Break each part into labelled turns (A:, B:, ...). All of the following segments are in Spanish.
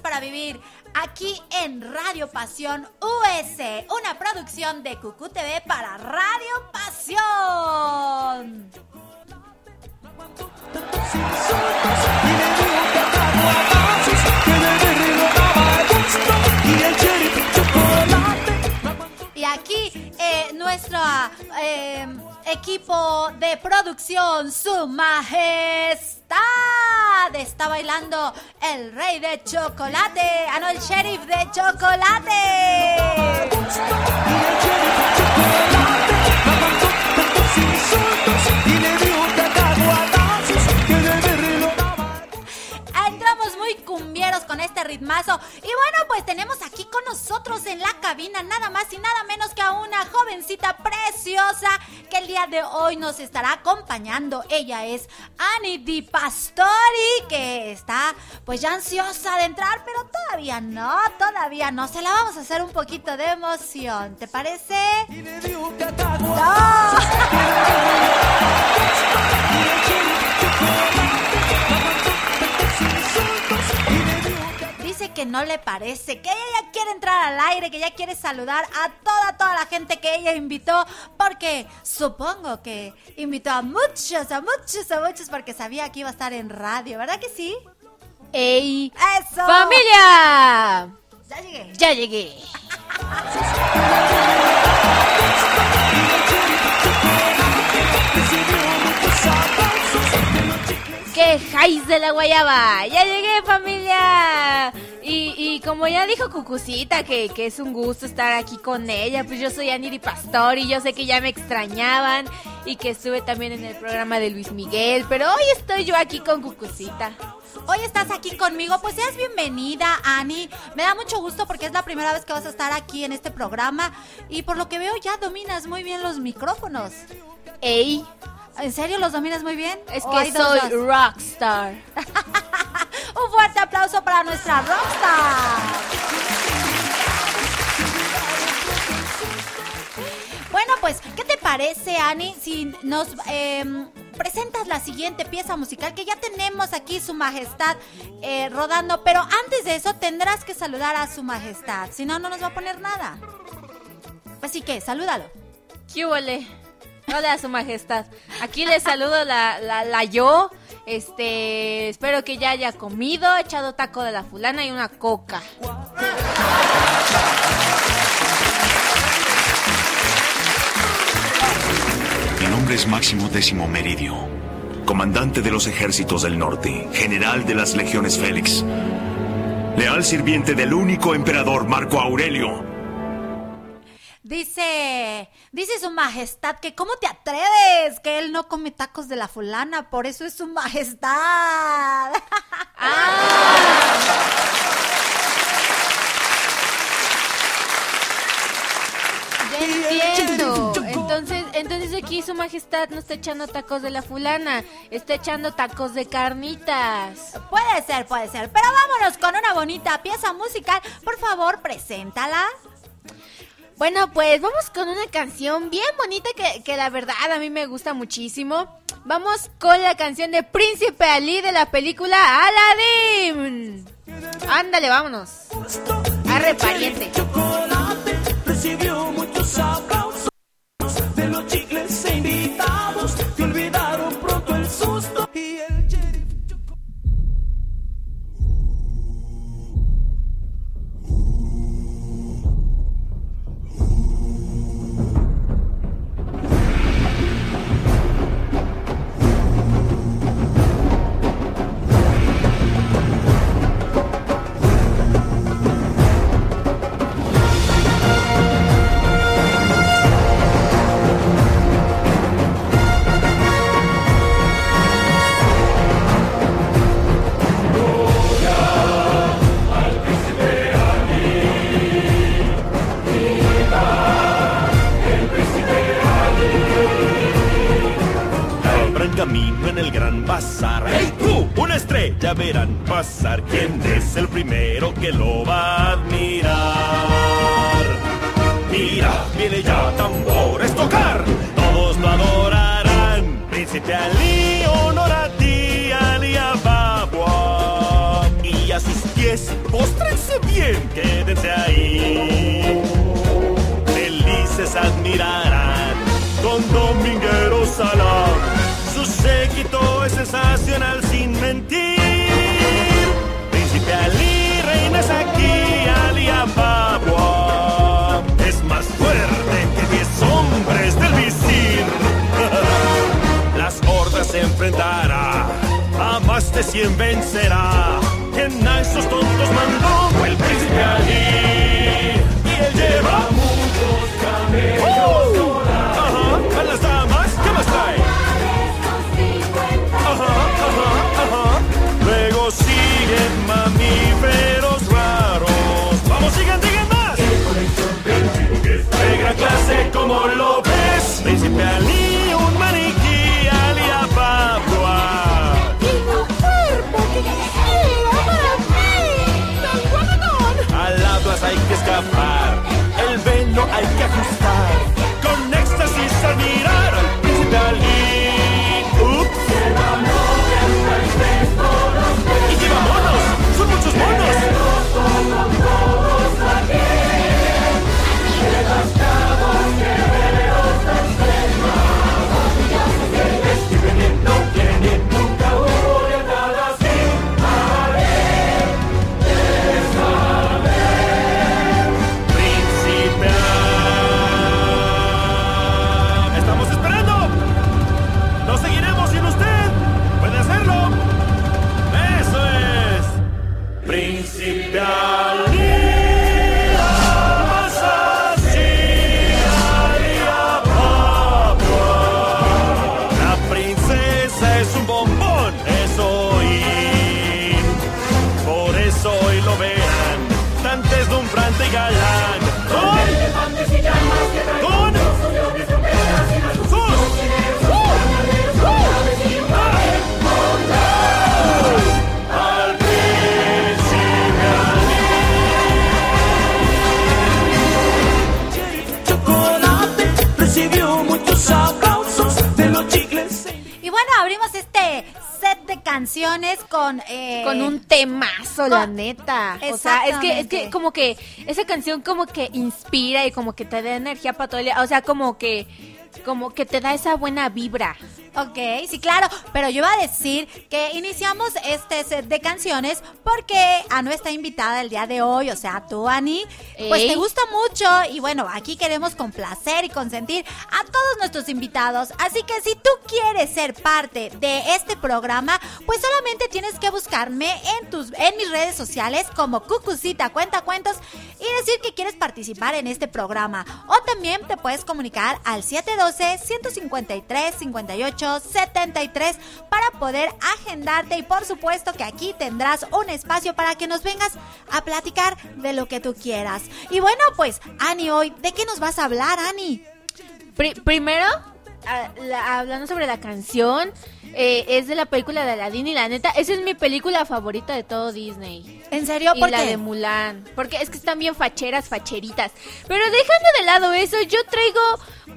A: para
B: vivir aquí en Radio Pasión US, una producción de Cucu TV para Radio Pasión.
C: Y
B: aquí eh, nuestra... Eh, equipo de producción, su majestad. Está bailando el rey de chocolate, ah no, el sheriff de chocolate. cumbieros con este ritmazo. Y bueno, pues tenemos aquí con nosotros en la cabina nada más y nada menos que a una jovencita preciosa que el día de hoy nos estará acompañando. Ella es Annie Di Pastori, que está pues ya ansiosa de entrar, pero todavía no, todavía no. Se la vamos a hacer un poquito de emoción, ¿te parece? ¡No! que no le parece, que ella ya quiere entrar al aire, que ya quiere saludar a toda, toda la gente que ella invitó, porque supongo que invitó a muchos, a muchos, a muchos, porque sabía que iba a estar en radio, ¿verdad que sí?
D: ¡Ey!
B: ¡Eso!
D: ¡Familia!
B: Ya llegué.
D: Ya llegué. ¡Qué jais de la guayaba! ¡Ya llegué, familia! Y, y como ya dijo Cucucita, que, que es un gusto estar aquí con ella, pues yo soy Aniri Pastor y yo sé que ya me extrañaban y que estuve también en el programa de Luis Miguel, pero hoy estoy yo aquí con Cucucita.
B: Hoy estás aquí conmigo, pues seas bienvenida, Ani. Me da mucho gusto porque es la primera vez que vas a estar aquí en este programa y por lo que veo ya dominas muy bien los micrófonos.
D: Ey,
B: ¿En serio los dominas muy bien?
D: es
B: ¿O
D: que soy
B: dos?
D: rockstar.
B: Un fuerte aplauso para nuestra rockstar. Bueno, pues, ¿qué te parece, Ani, si nos em, presentas la siguiente pieza musical que ya tenemos aquí, Su Majestad, eh, rodando? Pero antes de eso tendrás que saludar a Su Majestad, si no, no nos va a poner nada. Así que, salúdalo.
D: ¿Qué huele? Hola, su majestad. Aquí les saludo la, la, yo. Este, espero que ya haya comido, echado taco de la fulana y una coca.
E: Mi nombre es Máximo Décimo Meridio, comandante de los ejércitos del norte, general de las legiones Félix, leal sirviente del único emperador Marco Aurelio.
B: Dice, dice su majestad que cómo te atreves, que él no come tacos de la fulana, por eso es su majestad.
D: Ya entiendo. Entonces, entonces aquí su majestad no está echando tacos de la fulana, está echando tacos de carnitas.
B: puede ser, puede ser, pero vámonos con una bonita pieza musical. Por favor, preséntala.
D: Bueno, pues vamos con una canción bien bonita que, que la verdad a mí me gusta muchísimo. Vamos con la canción de Príncipe Ali de la película Aladdin. Ándale, vámonos. Arre, pariente.
C: chocolate recibió aplausos Y
F: bueno, abrimos este set de
B: canciones con eh,
D: con un temazo,
B: con, la
D: neta. O sea, es que, es que como que esa canción como que inspira y como que te da energía para todo el día. O sea, como que como que te da esa buena vibra.
B: Ok, sí, claro, pero yo iba a decir que iniciamos este set de canciones porque a nuestra invitada el día de hoy, o sea, tú, Ani, pues
D: Ey.
B: te gusta mucho y bueno, aquí queremos complacer y consentir a todos nuestros invitados. Así que si tú quieres ser parte de este programa, pues solamente tienes que buscarme en, tus, en mis redes sociales como Cucucita Cuenta Cuentos y decir que quieres participar en este programa. O también te puedes comunicar al 712-153-58-73 para poder agendarte y por supuesto que aquí tendrás un espacio para que nos vengas a platicar de lo que tú quieras. Y bueno, pues Ani, hoy, ¿de qué nos vas a hablar, Ani?
D: Pri- primero, a- la- hablando sobre la canción, eh, es de la película de Aladdin y la neta, esa es mi película favorita de todo Disney.
B: ¿En serio?
D: Y
B: ¿Por
D: la
B: qué?
D: de Mulan. Porque es que están bien facheras, facheritas. Pero dejando de lado eso, yo traigo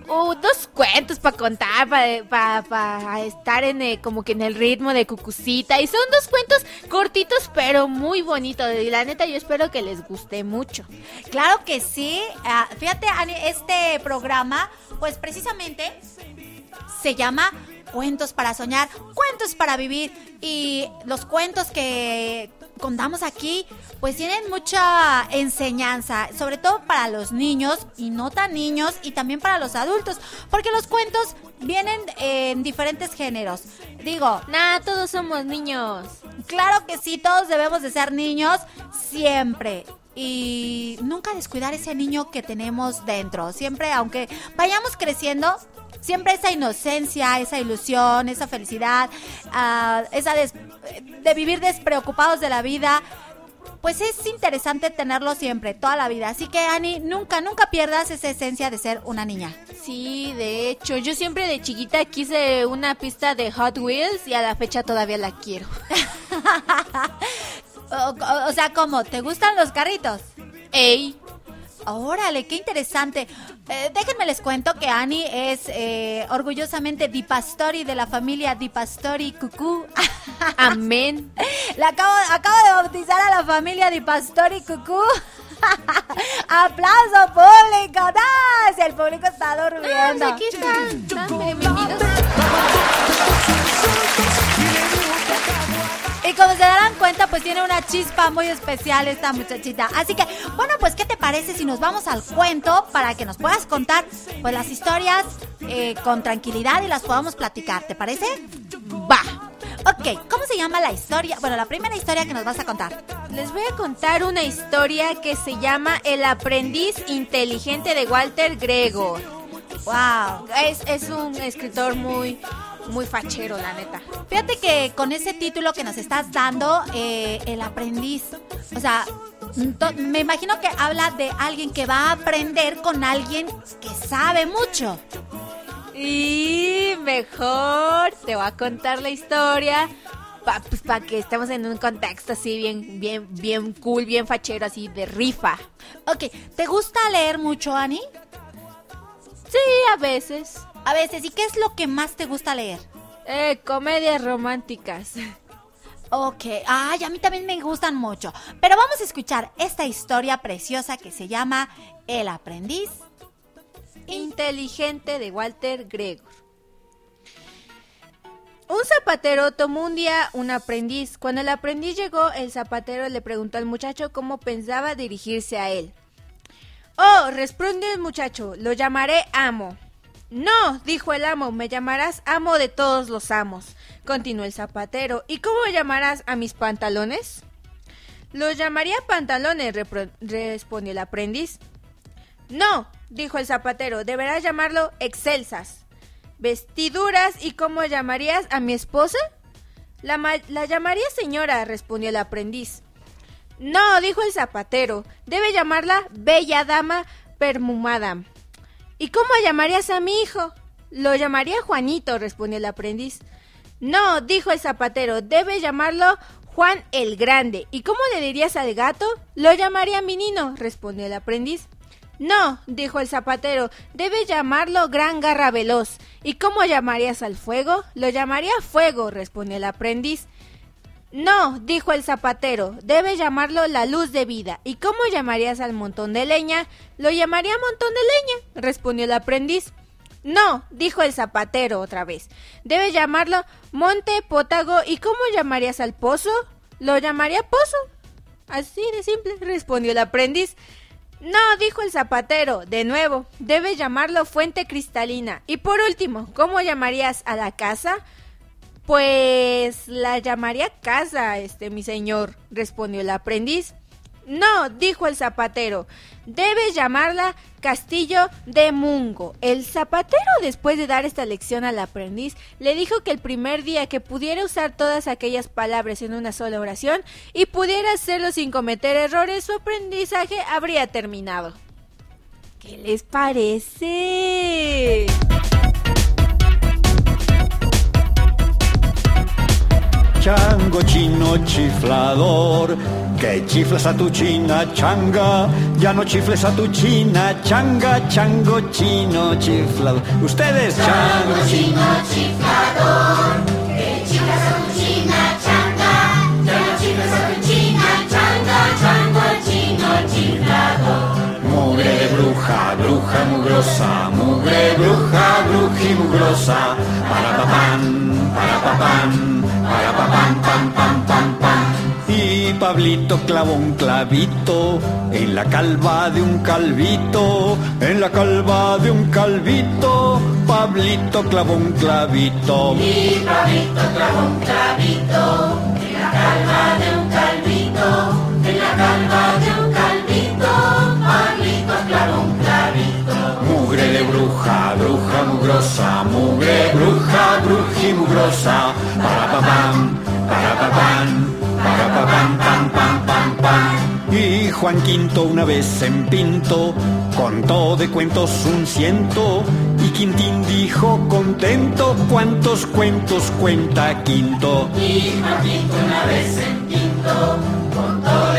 D: oh, dos cuentos para contar, para estar en eh, como que en el ritmo de Cucucita. Y son dos cuentos cortitos, pero muy bonitos. Y la neta, yo espero que les guste mucho.
B: Claro que sí. Ah, fíjate, este programa, pues precisamente se llama Cuentos para soñar, cuentos para vivir. Y los cuentos que contamos aquí, pues tienen mucha enseñanza, sobre todo para los niños y no tan niños, y también para los adultos, porque los cuentos vienen en diferentes géneros. Digo,
D: Nah, todos somos niños.
B: Claro que sí, todos debemos de ser niños siempre. Y nunca descuidar ese niño que tenemos dentro. Siempre, aunque vayamos creciendo, siempre esa inocencia, esa ilusión, esa felicidad, ah, esa des- de vivir despreocupados de la vida. Pues es interesante tenerlo siempre, toda la vida. Así que, Ani, nunca, nunca pierdas esa esencia de ser una niña.
D: Sí, de hecho, yo siempre de chiquita quise una pista de Hot Wheels y a la fecha todavía la quiero.
B: O, o- o sea, ¿cómo? ¿Te gustan los carritos?
D: Ey,
B: Órale, qué interesante. Eh, déjenme les cuento que Ani es eh, orgullosamente Di Pastori de la familia Di Pastori Cucú.
D: amén.
B: La acabo, acabo de bautizar a la familia Di Pastori Cucú. ¡Aplauso público! ¡No! Si el público está
D: Ah,
B: durmiendo.
D: aquí están. están bienvenidos.
B: Y como se darán cuenta, pues tiene una chispa muy especial esta muchachita. Así que, bueno, pues, ¿qué te parece si nos vamos al cuento para que nos puedas contar, pues, las historias eh, con tranquilidad y las podamos platicar? ¿Te parece?
D: Va.
B: Ok, ¿cómo se llama la historia? Bueno, la primera historia que nos vas a contar.
D: Les voy a contar una historia que se llama El aprendiz inteligente de Walter Gregor.
B: Wow.
D: Es, es un escritor muy, muy fachero, la neta.
B: Fíjate que con ese título que nos estás dando, eh, el aprendiz, o sea, me imagino que habla de alguien que va a aprender con alguien que sabe mucho.
D: Y mejor te voy a contar la historia para pues, que estemos en un contexto así bien, bien, bien cool, bien fachero, así de rifa.
B: Ok, ¿te gusta leer mucho, Ani?
D: Sí, a veces.
B: A veces, ¿y qué es lo que más te gusta leer?
D: Eh, comedias románticas.
B: Ok, ay, a mí también me gustan mucho. Pero vamos a escuchar esta historia preciosa que se llama El aprendiz.
D: Inteligente de Walter Gregor. Un zapatero tomó un día un aprendiz. Cuando el aprendiz llegó, el zapatero le preguntó al muchacho cómo pensaba dirigirse a él. Oh, respondió el muchacho, lo llamaré amo. No, dijo el amo, me llamarás amo de todos los amos. Continuó el zapatero, ¿y cómo llamarás a mis pantalones? Los llamaría pantalones, respondió el aprendiz. No, dijo el zapatero, deberás llamarlo excelsas. ¿Vestiduras y cómo llamarías a mi esposa? La, la llamaría señora, respondió el aprendiz. No, dijo el zapatero, debe llamarla bella dama perfumada. ¿Y cómo llamarías a mi hijo? Lo llamaría Juanito, respondió el aprendiz. No, dijo el zapatero, debe llamarlo Juan el Grande. ¿Y cómo le dirías al gato? Lo llamaría Minino, respondió el aprendiz. No, dijo el zapatero, debe llamarlo Gran Garra Veloz. ¿Y cómo llamarías al fuego? Lo llamaría Fuego, respondió el aprendiz. No, dijo el zapatero, debe llamarlo la luz de vida. ¿Y cómo llamarías al montón de leña? Lo llamaría montón de leña, respondió el aprendiz. No, dijo el zapatero otra vez. Debe llamarlo monte potago. ¿Y cómo llamarías al pozo? Lo llamaría pozo. Así de simple, respondió el aprendiz. No, dijo el zapatero, de nuevo, debe llamarlo fuente cristalina. Y por último, ¿cómo llamarías a la casa? Pues la llamaría casa, este mi señor, respondió el aprendiz. No, dijo el zapatero, debes llamarla Castillo de Mungo. El zapatero, después de dar esta lección al aprendiz, le dijo que el primer día que pudiera usar todas aquellas palabras en una sola oración y pudiera hacerlo sin cometer errores, su aprendizaje habría terminado. ¿Qué les parece?
G: Chango chino chiflador, que chiflas a tu china changa, ya no chifles a tu china changa, chango chino chiflador. Ustedes, chango chino chiflador, Mugre bruja, bruja mugrosa, mugre bruja, bruji mugrosa, para papán, para papán, para papán, pam, pam, pam, pam. Y Pablito clavó un clavito en la calva de un calvito, en la calva de un calvito, Pablito clavó un clavito. Y Pablito clavó un clavito en la calva de un calvito, en la calva bruja, bruja mugrosa, mugre bruja, bruji mugrosa, para papam, para papam, para papam, pam, pam, pam, pam. Y Juan Quinto una vez en Pinto contó de cuentos un ciento y Quintín dijo contento cuántos cuentos cuenta Quinto. Y Juan Quinto una vez en Pinto contó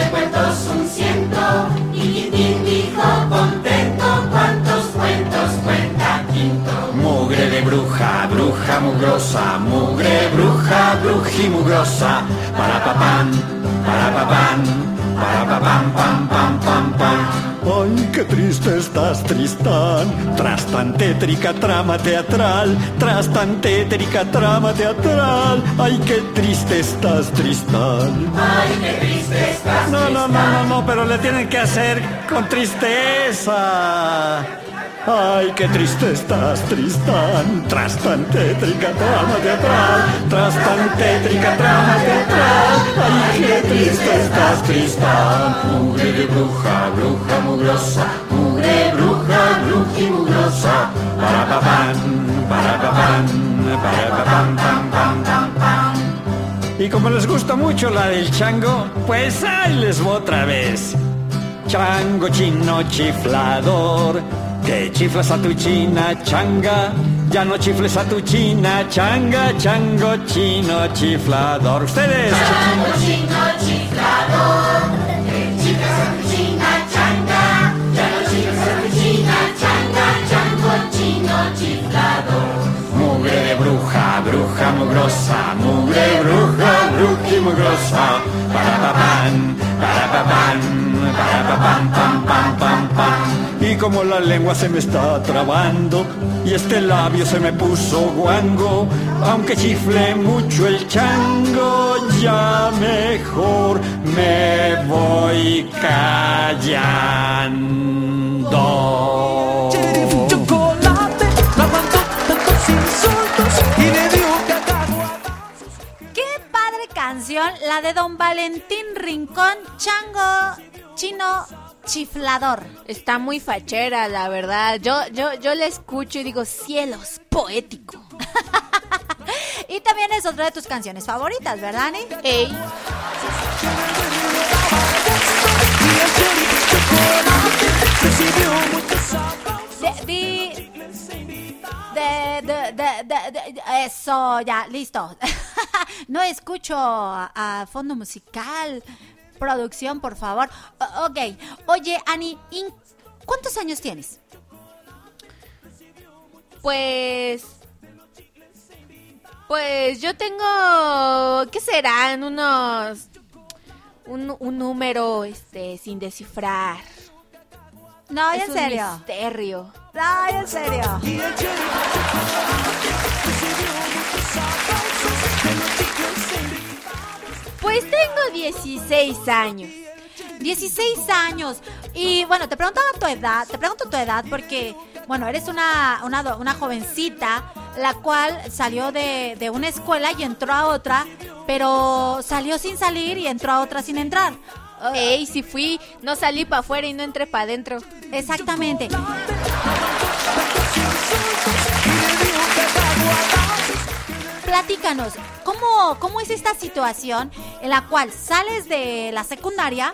G: mugrosa, mugre bruja, bruji mugrosa, para papán, para papán. Para pa pam pam pam pam pam. Ay, qué triste estás, Tristán. Tras tan tétrica trama teatral, tras tan tétrica trama teatral. Ay, qué triste estás, Tristán. Ay, qué triste estás. No, no, no, no, no, pero le tienen que hacer con tristeza. Ay, qué triste estás, Tristán, tras tan tétrica trama teatral, tras tan tétrica trama teatral. Ay, qué triste estás, Tristán, mugre de bruja, bruja mugrosa, mugre bruja, bruji mugrosa, para papán, para papán, para papán, pam, pam, pam, pam. Y como les gusta mucho la del chango, pues ahí les voy otra vez. Chango chino chiflador, que chiflas a tu china changa, ya no chifles a tu china changa, chango chino chiflador. Ustedes. Chango chino chiflador, que chiflas a tu china changa, ya no chifles a tu china changa, chango chino chiflador. Mugre de bruja, bruja mugrosa, mugre bruja, bruji mugrosa, para papán, para papán, para papán, pam, pam, pam, pam. Y como la lengua se me está trabando y este labio se me puso guango, aunque chifle mucho el chango, ya mejor me voy callando.
B: Qué padre canción, la de Don Valentín Rincón, Chango Chino Chiflador.
D: Está muy fachera, la verdad. Yo, yo, yo la escucho y digo, cielos, poético.
B: Y también es otra de tus canciones favoritas, ¿verdad, Ani?
D: Ey.
B: De, de, de, de, de- de- eso, ya, listo. no escucho a, a fondo musical. Producción, por favor. O- ok. Oye, Ani, ¿in- ¿cuántos años tienes?
D: pues Pues yo tengo, ¿qué serán? Unos, un, un número, este, sin descifrar.
B: No,
D: Es
B: en
D: un
B: serio.
D: misterio.
B: No, en serio.
D: Pues tengo 16 años.
B: 16 años. Y bueno, te preguntaba tu edad, te pregunto tu edad porque, bueno, eres una, una, jovencita, la cual salió de, de una escuela y entró a otra, pero salió sin salir y entró a otra sin entrar. Ah,
D: Ey, si fui, no salí para afuera y no entré para adentro.
B: Exactamente. Platícanos, ¿cómo, ¿cómo es esta situación en la cual sales de la secundaria,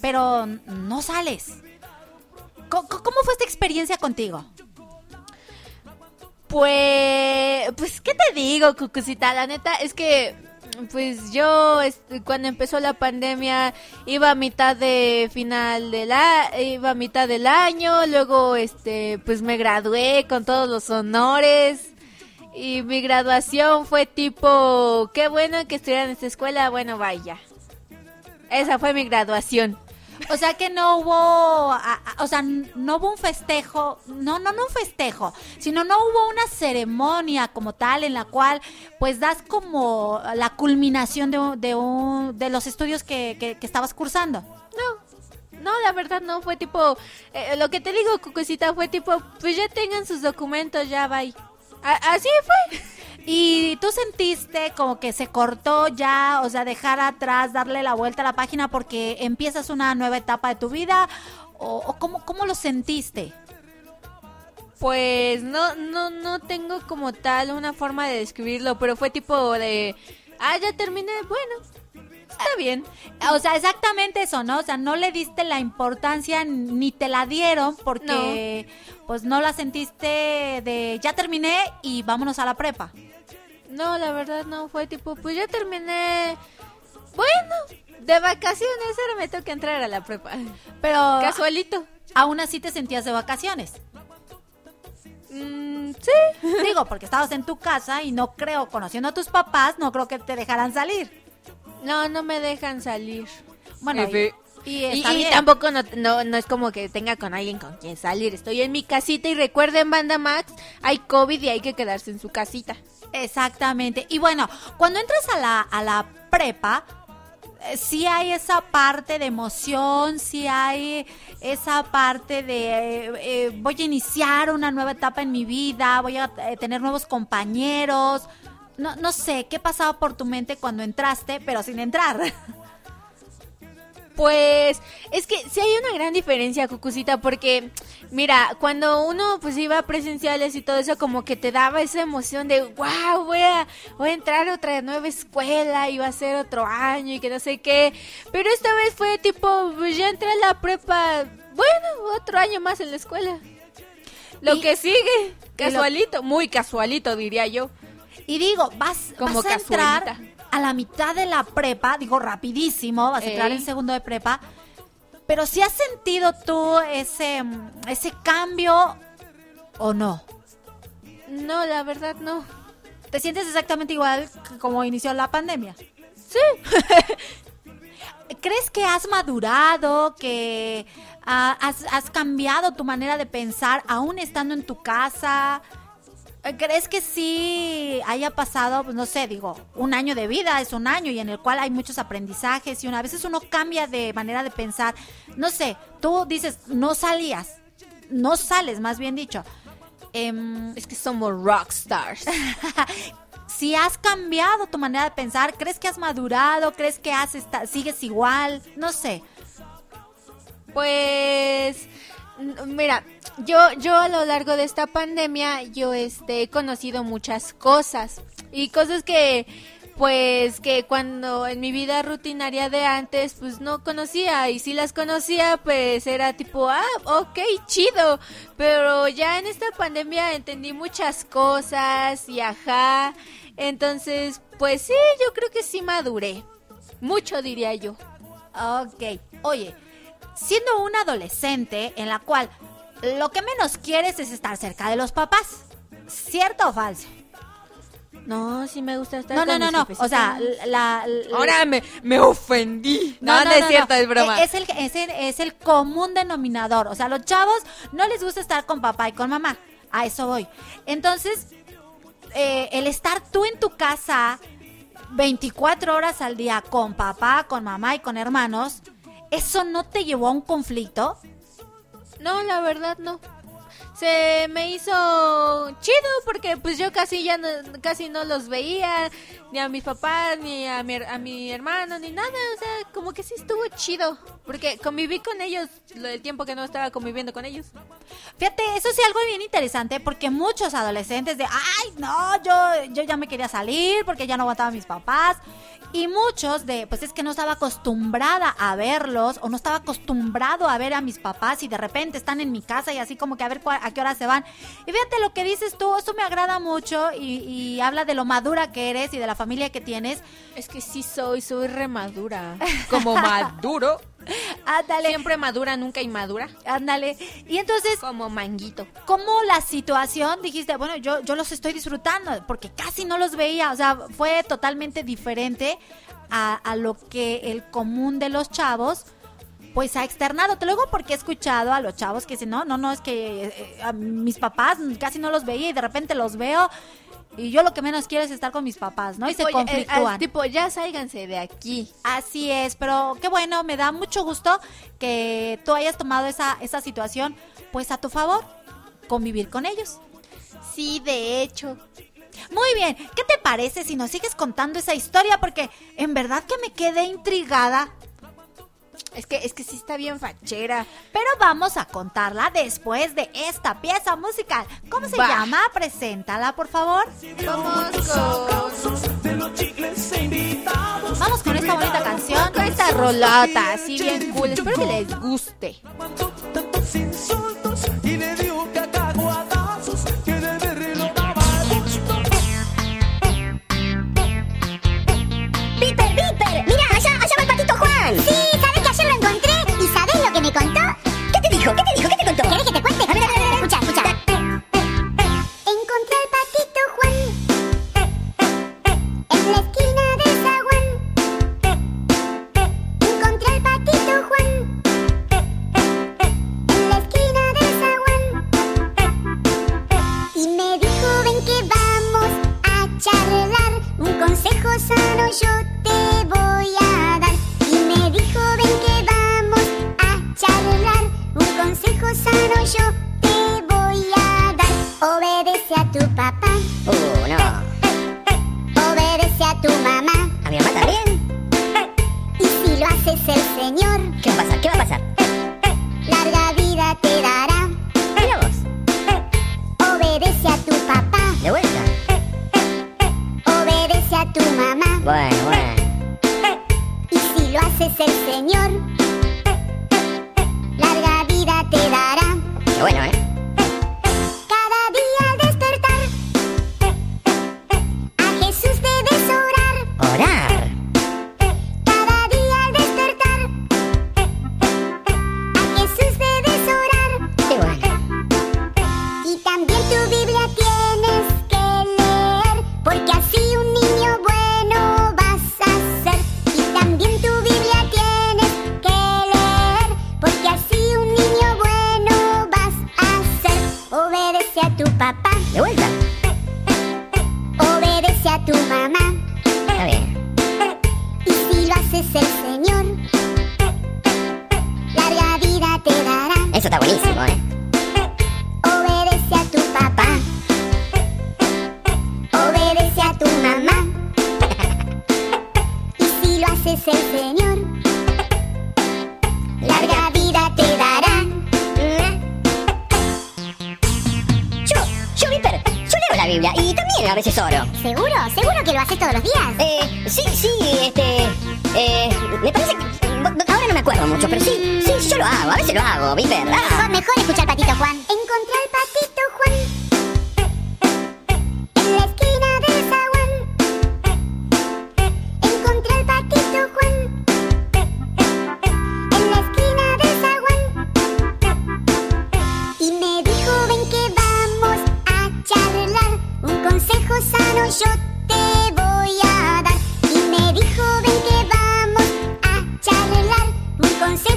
B: pero no sales? ¿Cómo fue esta experiencia contigo?
D: Pues, pues, ¿qué te digo, Cucucita? La neta es que, pues yo, este, cuando empezó la pandemia, iba a mitad de final de la, iba a mitad del año, luego, este, pues me gradué con todos los honores. Y mi graduación fue tipo, qué bueno que estudiar en esta escuela, bueno, vaya. Esa fue mi graduación.
B: O sea que no hubo, o sea, no hubo un festejo, no, no, no un festejo, sino no hubo una ceremonia como tal en la cual pues das como la culminación de, de, un- de los estudios que, que- que estabas cursando.
D: No, no, la verdad no, fue tipo, eh, lo que te digo, Cucucita, fue tipo, pues ya tengan sus documentos, ya bye. Así fue.
B: Y tú sentiste como que se cortó ya, o sea, dejar atrás, darle la vuelta a la página porque empiezas una nueva etapa de tu vida, o cómo, cómo lo sentiste.
D: Pues no, no, no tengo como tal una forma de describirlo, pero fue tipo de, ah, ya terminé, bueno, está bien.
B: O sea, exactamente eso, ¿no? O sea, no le diste la importancia ni te la dieron porque pues no la sentiste de ya terminé y vámonos a la prepa.
D: No, la verdad no, fue tipo, pues ya terminé, bueno, de vacaciones, ahora me toca entrar a la prepa.
B: Pero
D: Casualito.
B: aún así te sentías de vacaciones.
D: Mm, sí.
B: Digo, porque estabas en tu casa y no creo, conociendo a tus papás, no creo que te dejaran salir.
D: No, no me dejan salir.
B: Bueno,
D: Efe.
B: y, y
D: Y, tampoco no, no, no es como que tenga con alguien con quien salir. Estoy en mi casita y recuerden, Banda Max, hay COVID y hay que quedarse en su casita.
B: Exactamente. Y bueno, cuando entras a la, a la prepa, eh, sí hay esa parte de emoción, sí hay esa parte de eh, eh, voy a iniciar una nueva etapa en mi vida, voy a eh, tener nuevos compañeros. No, no sé qué pasaba por tu mente cuando entraste, pero sin entrar.
D: Pues es que sí hay una gran diferencia, Cucucita, porque mira, cuando uno pues iba a presenciales y todo eso, como que te daba esa emoción de, wow, voy a, voy a entrar a otra nueva escuela y va a ser otro año y que no sé qué. Pero esta vez fue tipo, pues ya entré a la prepa, bueno, otro año más en la escuela. Lo
B: Y-
D: que sigue,
B: lo-
D: casualito, muy casualito diría yo.
B: Y digo, vas,
D: Como
B: vas a entrar a la mitad de la prepa, digo rapidísimo, vas a entrar
D: Ey.
B: en segundo de prepa. Pero si has sentido tú ese, ese cambio o no.
D: No, la verdad no.
B: ¿Te sientes exactamente igual que como inició la pandemia?
D: Sí.
B: ¿Crees que has madurado, que has, has cambiado tu manera de pensar aún estando en tu casa? ¿Crees que sí haya pasado, pues no sé, digo, un año de vida es un año y en el cual hay muchos aprendizajes y una, a veces uno cambia de manera de pensar? No sé, tú dices, no salías, no sales, más bien dicho. Em,
D: Es que somos rockstars.
B: si has cambiado tu manera de pensar, ¿crees que has madurado? ¿Crees que has sigues igual? No sé.
D: Pues mira, yo yo a lo largo de esta pandemia yo este he conocido muchas cosas. Y cosas que pues que cuando en mi vida rutinaria de antes pues no conocía. Y si las conocía pues era tipo ah ok chido. Pero ya en esta pandemia entendí muchas cosas y ajá. Entonces pues sí yo creo que sí maduré. Mucho diría yo.
B: Ok. Oye, siendo una adolescente en la cual lo que menos quieres es estar cerca de los papás. ¿Cierto o falso?
D: No, sí me gusta estar
B: No, no,
D: con
B: no,
D: mis
B: no. O sea, la, la-
D: Ahora me, me ofendí. No, no, es cierto, es broma.
B: Eh, Es el, es, el, es el común denominador. O sea, los chavos no les gusta estar con papá y con mamá. A eso voy. Entonces, eh, el estar tú en tu casa 24 horas al día con papá, con mamá y con hermanos, ¿eso no te llevó a un conflicto?
D: No, la verdad no. Se me hizo chido porque pues yo casi ya no, casi no los veía, ni a mis papás, ni a mi, a mi hermano, ni nada. O sea, como que sí estuvo chido. Porque conviví con ellos lo- el tiempo que no estaba conviviendo con ellos.
B: Fíjate, eso sí algo bien interesante porque muchos adolescentes de, ay, no, yo, yo ya me quería salir porque ya no aguantaba a mis papás. Y muchos de, pues es que no estaba acostumbrada a verlos o no estaba acostumbrado a ver a mis papás y de repente están en mi casa y así como que a ver cua- a qué hora se van. Y fíjate lo que dices tú, eso me agrada mucho y, y habla de lo madura que eres y de la familia que tienes.
D: Es que sí soy, soy remadura. Como maduro.
B: Ándale,
D: Siempre madura, nunca inmadura.
B: ándale. Y entonces,
D: Como manguito.
B: ¿Cómo la situación dijiste, bueno, yo, yo los estoy disfrutando? Porque casi no los veía, o sea, fue totalmente diferente a, a lo que el común de los chavos pues ha externado. Te lo digo porque he escuchado a los chavos que dicen, no, no, no, es que eh, a mis papás casi no los veía y de repente los veo y yo lo que menos quiero es estar con mis papás, ¿no? Y se
D: eh,
B: conflictúan.
D: ah, tipo, ya sálganse de aquí.
B: Así es, pero qué bueno, me da mucho gusto que tú hayas tomado esa, esa situación pues a tu favor, convivir con ellos.
D: Sí, de hecho.
B: Muy bien, ¿qué te parece si nos sigues contando esa historia? Porque en verdad que me quedé intrigada,
D: Es que, es que sí está bien fachera.
B: pero vamos a contarla después de esta pieza musical. ¿Cómo se
D: Va.
B: llama? Preséntala, por favor.
D: Vamos con...
B: Vamos con esta bonita canción.
D: Con esta rolota, así bien cool. Espero que les guste.
H: ¿Qué te dijo? ¿Qué te dijo? ¿Qué te contó? ¿Querés que te tu mamá.
I: Bueno, bueno.
H: Y si lo haces el Señor, larga vida te dará.
I: Qué bueno, ¿eh?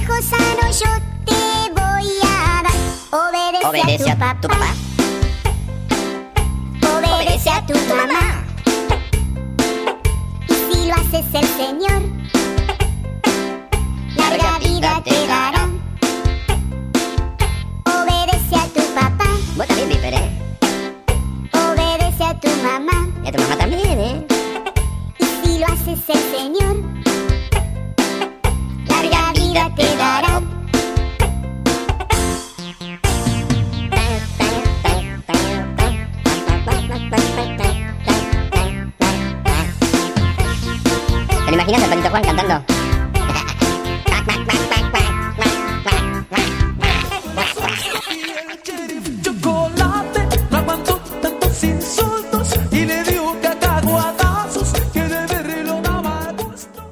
H: gusano yo te voy a dar. Obedece, Obedece a, tu a tu papá. Obedece a tu mamá. Y si lo haces el Señor, larga vida te dará. Obedece a tu papá. Vos también, Viper, ¿eh?
I: Obedece a tu mamá.
H: Y a tu mamá también, ¿eh?
I: Y si lo haces el Señor,
H: imaginas al Patito Juan cantando?
J: Y el sheriff chocolate no aguantó tantos insultos y le dio cacahuatazos que de verlo daba gusto.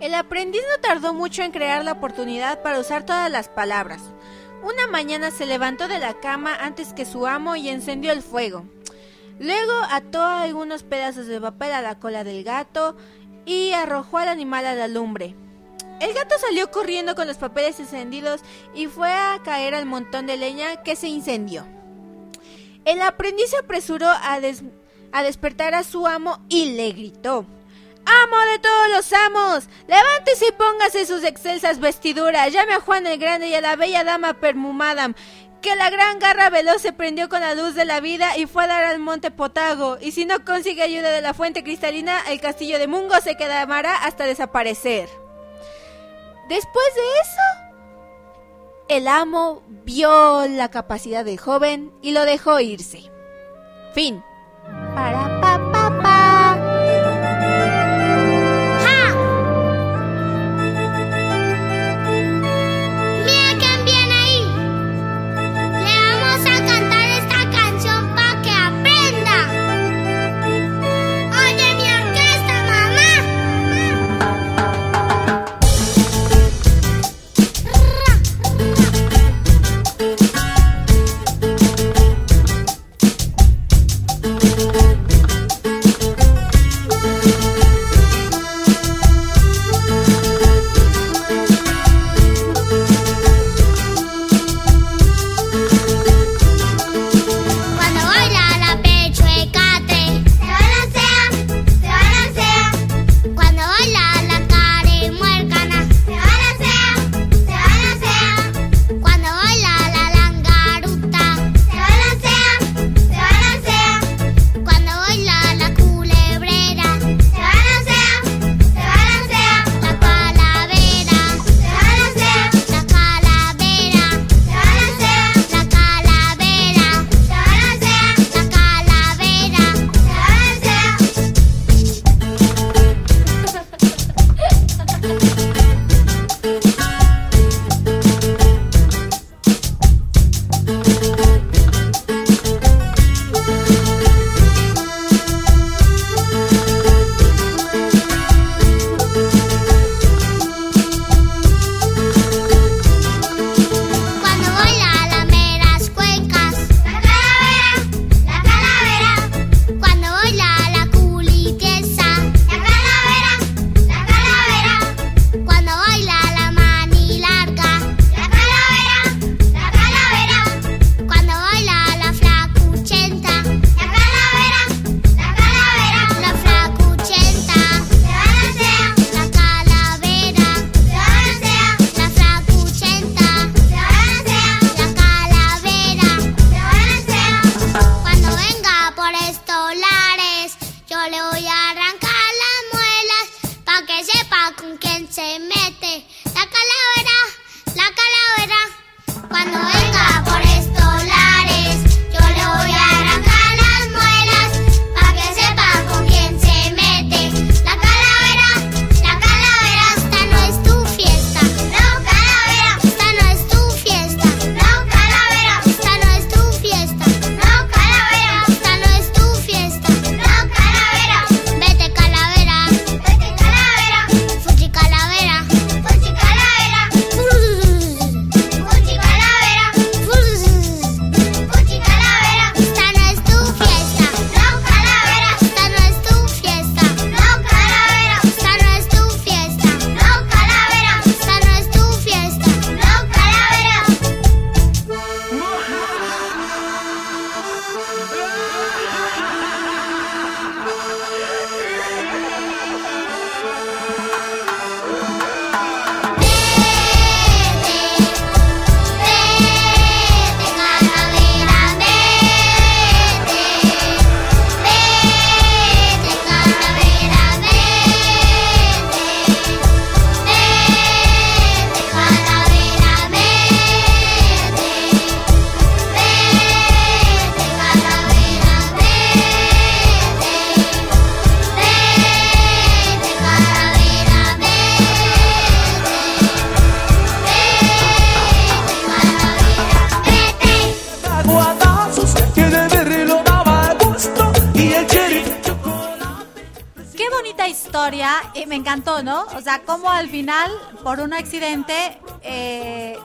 K: El aprendiz no tardó mucho en crear la oportunidad para usar todas las palabras. Una mañana se levantó de la cama antes que su amo y encendió el fuego. Luego ató algunos pedazos de papel a la cola del gato y arrojó al animal a la lumbre. El gato salió corriendo con los papeles encendidos y fue a caer al montón de leña que se incendió. El aprendiz se apresuró a, des- a despertar a su amo y le gritó. ¡Amo de todos los amos! ¡Levántese y póngase sus excelsas vestiduras! Llame a Juan el Grande y a la bella dama Permumadam, que la gran garra veloz se prendió con la luz de la vida y fue a dar al monte Potago. Y si no consigue ayuda de la fuente cristalina, el castillo de Mungo se quedará hasta desaparecer. Después de eso, el amo vio la capacidad del joven y lo dejó irse. Fin.
B: Encantó, ¿no? O sea, como al final, por un accidente, eh,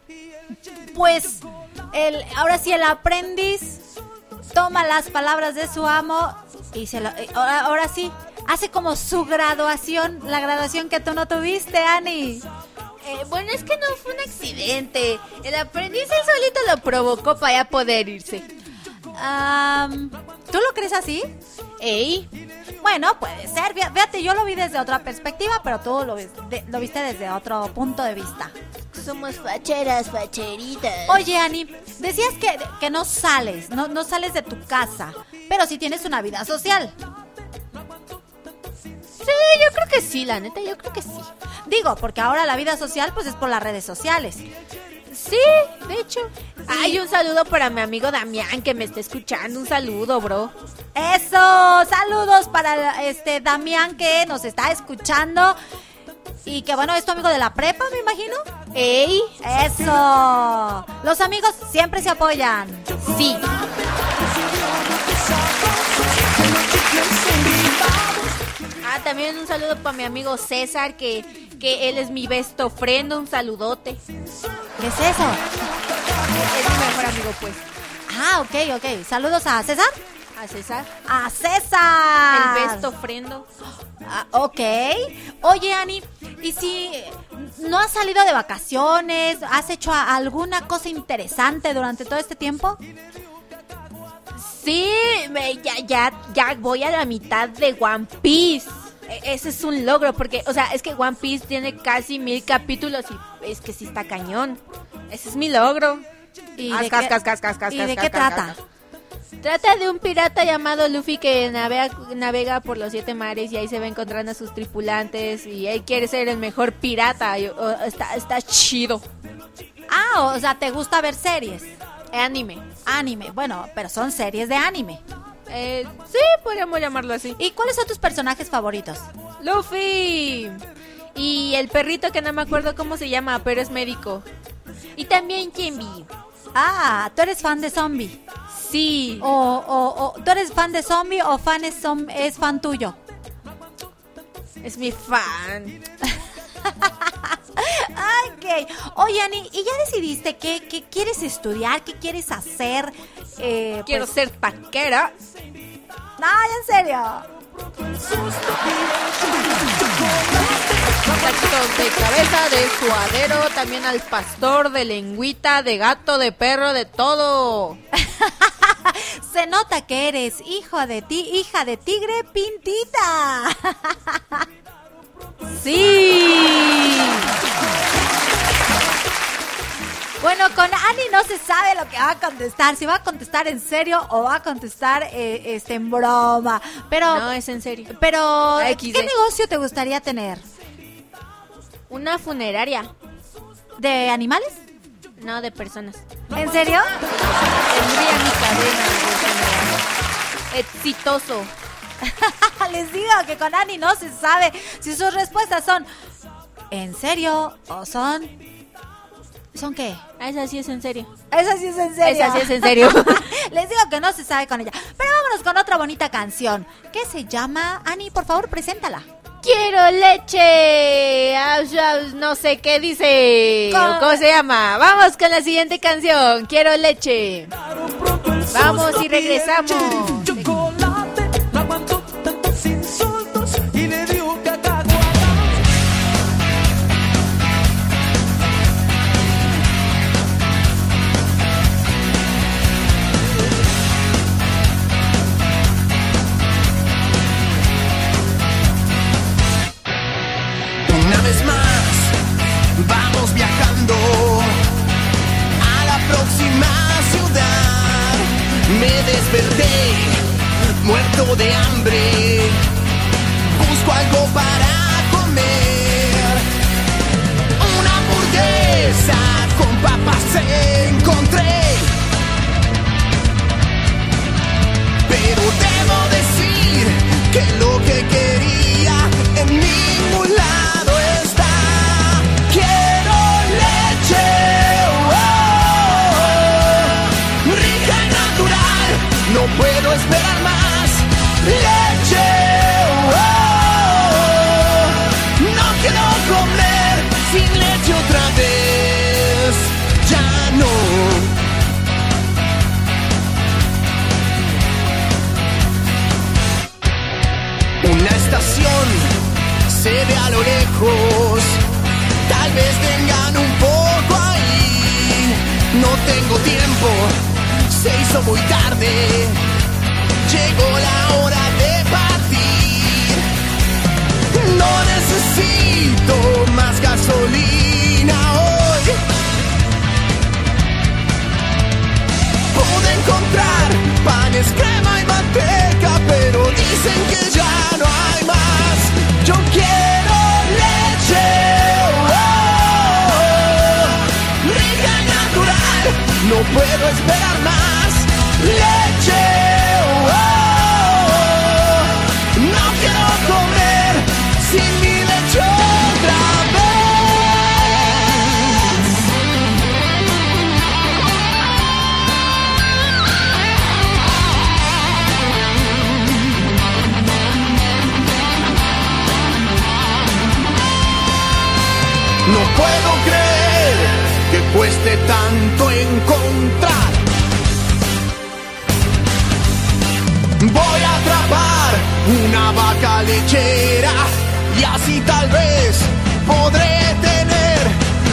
B: pues, el, ahora sí el aprendiz toma las palabras de su amo y se lo, ahora, ahora sí, hace como su graduación, la graduación que tú no tuviste, Ani.
D: Eh, bueno, es que no fue un accidente. El aprendiz él solito lo provocó para ya poder irse.
B: ¿Tú lo crees así?
D: Ey,
B: Bueno, puede ser. Fí- Fíjate, yo lo vi desde otra perspectiva, pero tú lo, vis- de- lo viste desde otro punto de vista.
D: somos facheras, facheritas.
B: Oye, Ani, decías que, que no sales, no, no sales de tu casa, pero sí tienes una vida social.
D: Sí, yo creo que sí, la neta, yo creo que sí.
B: Digo, porque ahora la vida social pues es por las redes sociales.
D: Sí, de hecho. Hay un saludo para mi amigo Damián que me está escuchando. Un saludo, bro.
B: Eso, saludos para este Damián que nos está escuchando y que bueno, es tu amigo de la prepa, me imagino.
D: Ey,
B: Eso. Los amigos siempre se apoyan.
D: sí. Ah, también un saludo para mi amigo César, que, que él es mi besto friend. Un saludote. Es
B: ¿Qué es eso?
D: mi mejor amigo, pues.
B: Ah, ok, ok. Saludos a César.
D: A César.
B: A César.
D: El besto frendo.
B: Ah, ok. Oye, Ani, ¿y si no has salido de vacaciones? ¿Has hecho alguna cosa interesante durante todo este tiempo?
D: Sí, me- ya, ya, ya voy a la mitad de One Piece. E- Ese es un logro, porque, o sea, es que One Piece tiene casi mil capítulos y es que sí está cañón. Ese es mi logro.
B: ¿Y de qué- ¿Y de qué trata?
D: Trata de un pirata llamado Luffy que navega, navega por los siete mares y ahí se va encontrando a sus tripulantes y él quiere ser el mejor pirata. y, oh, está, está chido.
B: Ah, o sea, ¿te gusta ver series?
D: Anime.
B: Anime. Bueno, pero son series de anime.
D: Eh, sí, podríamos llamarlo así.
B: ¿Y cuáles son tus personajes favoritos?
D: Luffy. Y el perrito que no me acuerdo cómo se llama, pero es médico. Y también Jimmy.
B: Ah, ¿tú eres fan de Zombie?
D: Sí.
B: O, o, o, ¿Tú eres fan de Zombie o fan es, zom- es fan tuyo?
D: Es mi fan.
B: Ok. Oye, Ani, ¿y ya decidiste qué, qué quieres estudiar? ¿Qué quieres hacer? Eh,
D: Quiero
B: pues-
D: ser paquera.
B: No, en serio.
D: De cabeza, de suadero, también al pastor, de lengüita, de gato, de perro, de todo.
B: Se nota que eres hijo de ti, hija de tigre pintita.
D: Sí.
B: Bueno, con Ani no se sabe lo que va a contestar, si va a contestar en serio o va a contestar eh, este en broma. Pero,
D: No, es en serio.
B: pero. ¿qué negocio te gustaría tener?
D: Una funeraria.
B: ¿De animales?
D: No, de personas.
B: ¿En serio?
D: Tendría mi cadena. Exitoso.
B: Les digo que con Ani no se sabe si sus respuestas son ¿en serio o son ¿Son qué?
D: Ah, Esa sí es en serio.
B: Esa sí es en serio.
D: Esa sí es en serio.
B: Les digo que no se sabe con ella. Pero vámonos con otra bonita canción. ¿Qué se llama? Ani, por favor, preséntala.
D: Quiero leche. No sé qué dice.
B: ¿Cómo?
D: ¿Cómo se llama? Vamos con la siguiente canción. Quiero leche. Vamos y regresamos.
L: Muerto de hambre. Busco algo para comer. Una hamburguesa con papas encontré. Pero debo decir que lo que quería en ningún lado otra vez ya no. Una estación se ve a lo lejos, tal vez vengan un poco ahí. No tengo tiempo, se hizo muy tarde, llegó la hora de partir. No necesito más gasolina. Panes, crema y manteca, pero dicen que ya no hay más. Yo quiero leche, oh, rica natural, no puedo esperar más. Leche, cueste tanto encontrar. Voy a atrapar una vaca lechera y así tal vez podré tener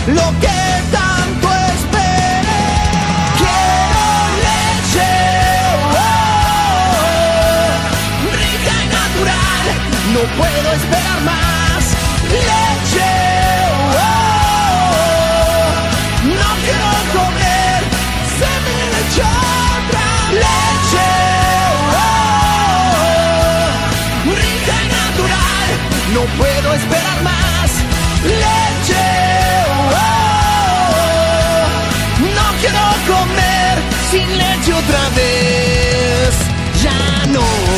L: lo que tanto esperé. Quiero leche, rica y natural, no puedo esperar más. Leche, más. Leche, oh, no quiero comer sin leche otra vez, ya no.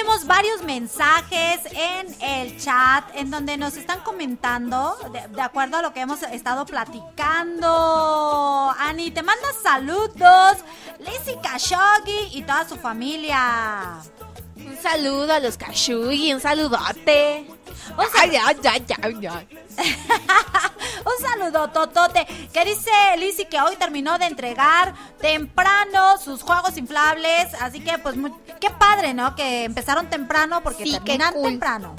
B: Tenemos varios mensajes en el chat en donde nos están comentando de, acuerdo a lo que hemos estado platicando. Ani, te manda saludos. Lizzy Khashoggi y toda su familia.
D: Un saludo a los Kashugi, un saludote.
B: Un,
D: Ay, ay, ay,
B: un saludo, Totote. Que dice Lizzy que hoy terminó de entregar temprano sus juegos inflables. Así que, pues, muy- qué padre, ¿no? Que empezaron temprano porque
D: Sí, qué
B: terminan
D: cool.
B: temprano.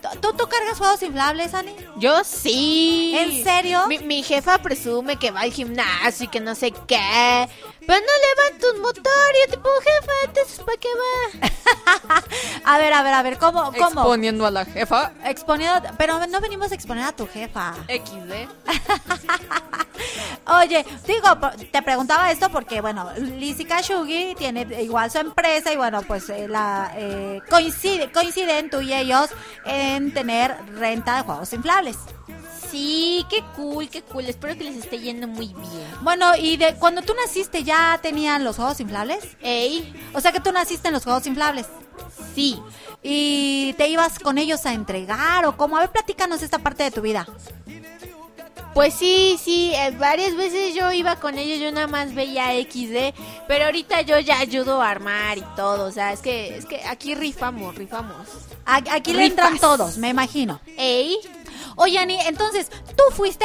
B: ¿Tú- ¿Tú, ¿Tú cargas juegos inflables, Ani?
D: Yo sí.
B: ¿En serio?
D: Mi, mi jefa presume que va al gimnasio y que no sé qué. Pero no levanta un motor. Y yo tipo, jefa, entonces ¿para qué va?
B: A ver, a ver, a ver, ¿cómo? cómo?
D: Exponiendo a la jefa.
B: Exponiendo, pero no venimos a exponer a tu jefa.
D: XD.
B: Oye, digo, te preguntaba esto porque, bueno, Lizzy Kashugi tiene igual su empresa y, bueno, pues eh, la eh, coincide, coinciden tú y ellos en tener renta de juegos inflables.
D: Sí, qué cool, qué cool. Espero que les esté yendo muy bien.
B: Bueno, y de cuando tú naciste ya tenían los juegos inflables?
D: Ey,
B: O sea que tú naciste en los juegos inflables.
D: sí.
B: ¿Y te ibas con ellos a entregar o cómo? A ver, platícanos esta parte de tu vida.
D: Pues sí, sí, eh, varias veces yo iba con ellos, yo nada más veía XD, pero ahorita yo ya ayudo a armar y todo, o sea, es que, es que aquí rifamos, rifamos.
B: Aquí le entran todos, me imagino.
D: Ey,
B: Oye, Ani, entonces, tú fuiste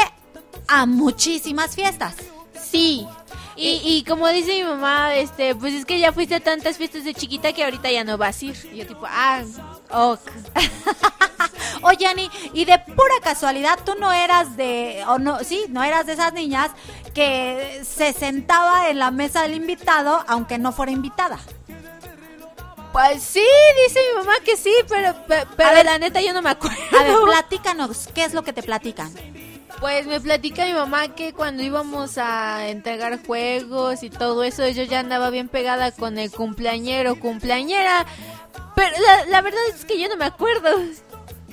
B: a muchísimas fiestas.
D: sí. Y, y como dice mi mamá, este, pues es que ya fuiste a tantas fiestas de chiquita que ahorita ya no vas a ir. Y yo tipo, ah, ok.
B: Oye, Ani, y de pura casualidad, tú no eras de, o no, sí, no eras de esas niñas que se sentaba en la mesa del invitado, aunque no fuera invitada.
D: Pues sí, dice mi mamá que sí, pero, pe- pero,
B: ver.
D: la neta yo no me acuerdo.
B: A ver, platícanos, ¿qué es lo que te platican?
D: Pues me platica mi mamá que cuando íbamos a entregar juegos y todo eso, yo ya andaba bien pegada con el cumpleañero, cumpleañera. Pero la, la verdad es que yo no me acuerdo.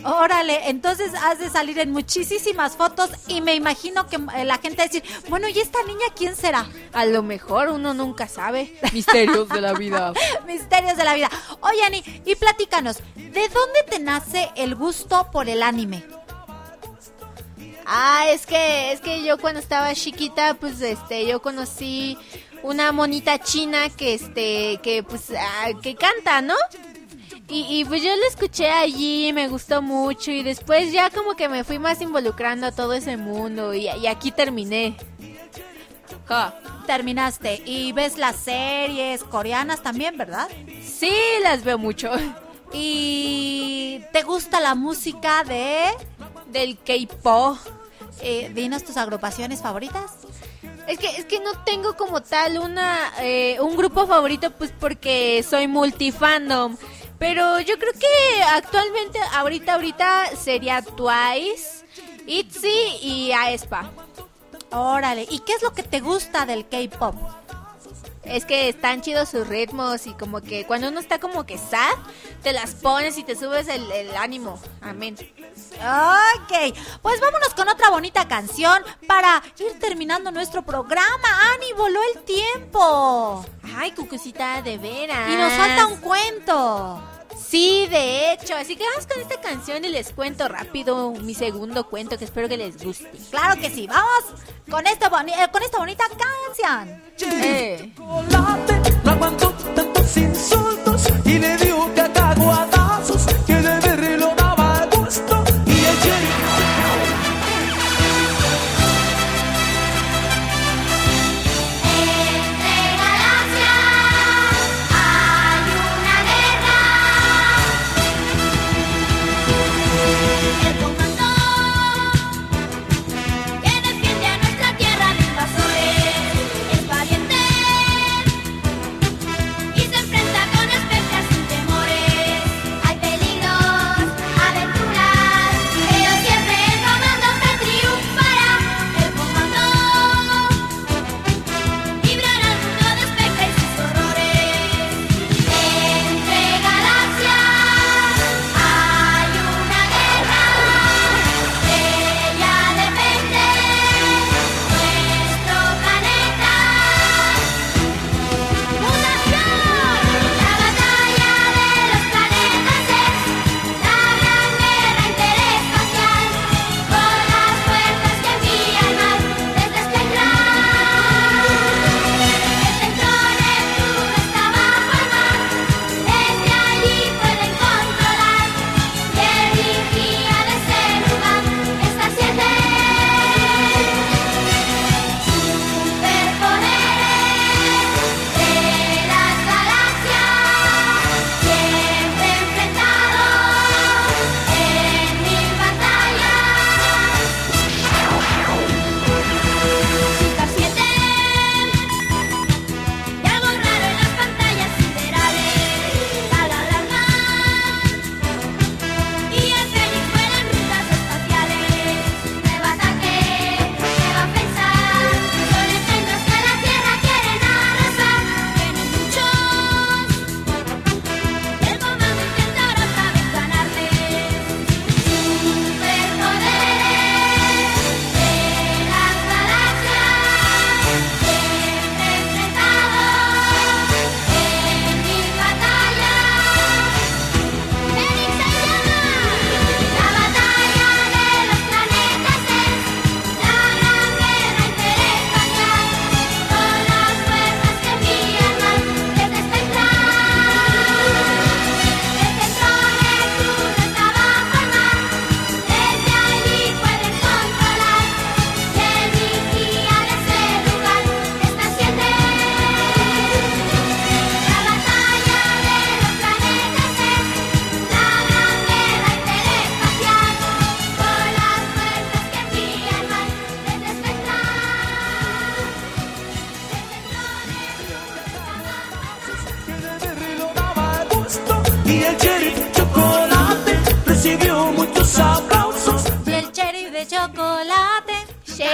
B: Órale, entonces has de salir en muchísimas fotos y me imagino que eh, la gente va a decir, bueno, ¿y esta niña quién será?
D: A lo mejor uno nunca sabe. Misterios de la vida.
B: Misterios de la vida. Oye, Ani, y platícanos, ¿de dónde te nace el gusto por el anime?
D: Ah, es que, es que yo cuando estaba chiquita, pues este, yo conocí una monita china que este, que pues, ah, que canta, ¿no? Y, y pues yo la escuché allí, me gustó mucho y después ya como que me fui más involucrando a todo ese mundo y, y aquí terminé. Ja.
B: terminaste. Y ves las series coreanas también, ¿verdad?
J: Sí, las veo mucho.
B: Y te gusta la música de...
J: Del K-pop.
B: Eh, dinos tus agrupaciones favoritas.
J: Es que, es que no tengo como tal una eh, un grupo favorito, pues porque soy multifandom. Pero yo creo que actualmente, ahorita, ahorita sería Twice, ITZY y aespa.
B: Órale, ¿y qué es lo que te gusta del K-pop?
J: Es que están chidos sus ritmos y como que cuando uno está como que sad, te las pones y te subes el, el ánimo. Amén.
B: Ok, pues vámonos con otra bonita canción para ir terminando nuestro programa. ¡Ani, voló el tiempo!
J: Ay, cucucita, de veras.
B: Y nos falta un cuento.
J: Sí, de hecho. Así que vamos con esta canción y les cuento rápido mi segundo cuento que espero que les guste.
B: Claro que sí, vamos con, boni- eh, con esta bonita canción.
J: Eh.
D: chocolate no aguantó tantos insultos y le dio cacahuatazos que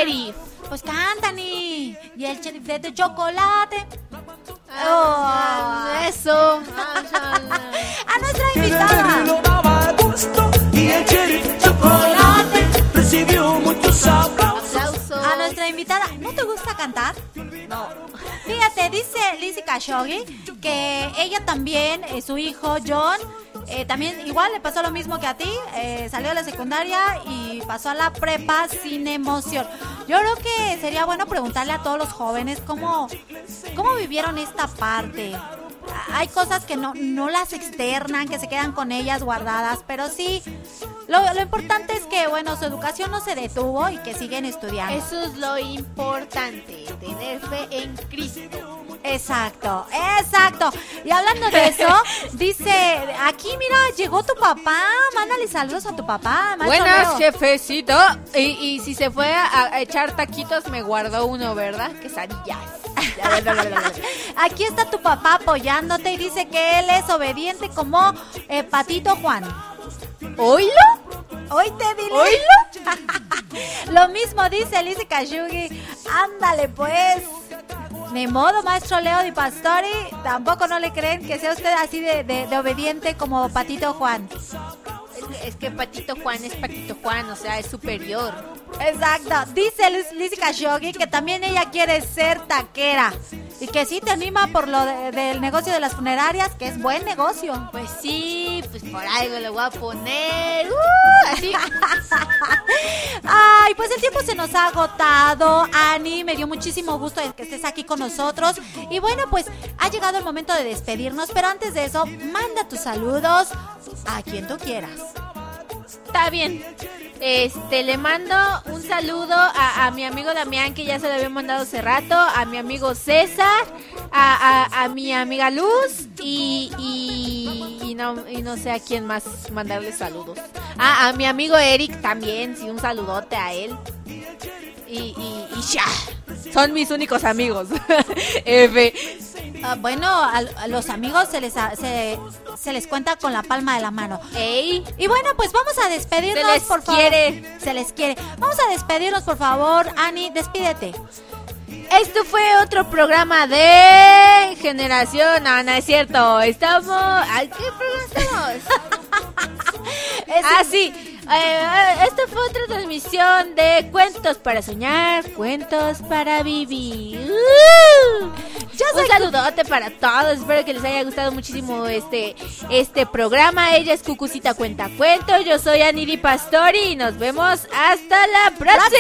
B: Sheriff. Pues canta, ni. Y el sheriff de chocolate.
J: Ah, eso.
B: A nuestra invitada.
D: verlo daba gusto y el cherry chocolate recibió muchos aplausos
J: Aplausos.
B: A nuestra invitada. ¿No te gusta cantar? No. Fíjate, dice Lizzie Khashoggi que ella también, eh, su hijo John, eh, también igual le pasó lo mismo que a ti. eh, salió de la secundaria y pasó a la prepa sin emoción. Yo creo que sería bueno preguntarle a todos los jóvenes cómo, cómo vivieron esta parte. hay cosas que no, no las externan, que se quedan con ellas guardadas, pero sí, lo, lo importante es que, bueno, su educación no se detuvo y que siguen estudiando.
D: Eso es lo importante, tener fe en Cristo.
B: Exacto, exacto. Y hablando de eso, dice, aquí mira, llegó tu papá, mándale saludos a tu papá.
D: Buenas, jefecito. Y, y si se fue a, a echar taquitos, me guardó uno, ¿verdad? Quesadillas.
B: Aquí está tu papá apoyándote y dice que él es obediente como eh, Patito Juan.
D: ¿Oílo?
B: Hoy te dile. Lo mismo dice Lizzie Kashugi. Ándale pues. Ni modo, maestro Leo Di Pastori. Tampoco no le creen que sea usted así de, de- de obediente como Patito Juan.
D: Es, que Patito Juan es Patito Juan, o sea, es superior.
B: Exacto. Dice Liz- Lizzie Kashogi que también ella quiere ser taquera. Y que sí te anima por lo de- del negocio de las funerarias, que es buen negocio.
D: Pues sí, pues por algo le voy a poner. ¡Uh! así.
B: Ay, pues el tiempo se nos ha agotado. Ani, me dio muchísimo gusto que estés aquí con nosotros. Y bueno, pues ha llegado el momento de despedirnos. Pero antes de eso, manda tus saludos a quien tú quieras.
D: Está bien. Este, le mando un saludo a, a mi amigo Damián, que ya se lo había mandado hace rato, a mi amigo César, a, a- mi amiga Luz y, y, y no, y no sé a quién más mandarle saludos. Ah, a mi amigo Eric también, sí, un saludote a él. Y, y, y ya. Son mis únicos amigos. F.
B: Ah, bueno, a, a los amigos se les, a- se, se les cuenta con la palma de la mano.
D: Ey.
B: Y bueno, pues vamos a despedirnos,
D: Se les
B: por favor.
D: quiere.
B: Se les quiere. Vamos a despedirnos, por favor. Ani, despídete.
D: Esto fue otro programa de Generación. No, no es cierto. Estamos. ¿A qué programa estamos? ah, sí. Eh, esta fue otra transmisión de Cuentos para Soñar, Cuentos para Vivir. ¡Uh! Un saludote para todos. Espero que les haya gustado muchísimo este, este programa. Ella es Cucucita Cuenta Cuentos. Yo soy Aniri Pastori y nos vemos hasta la próxima.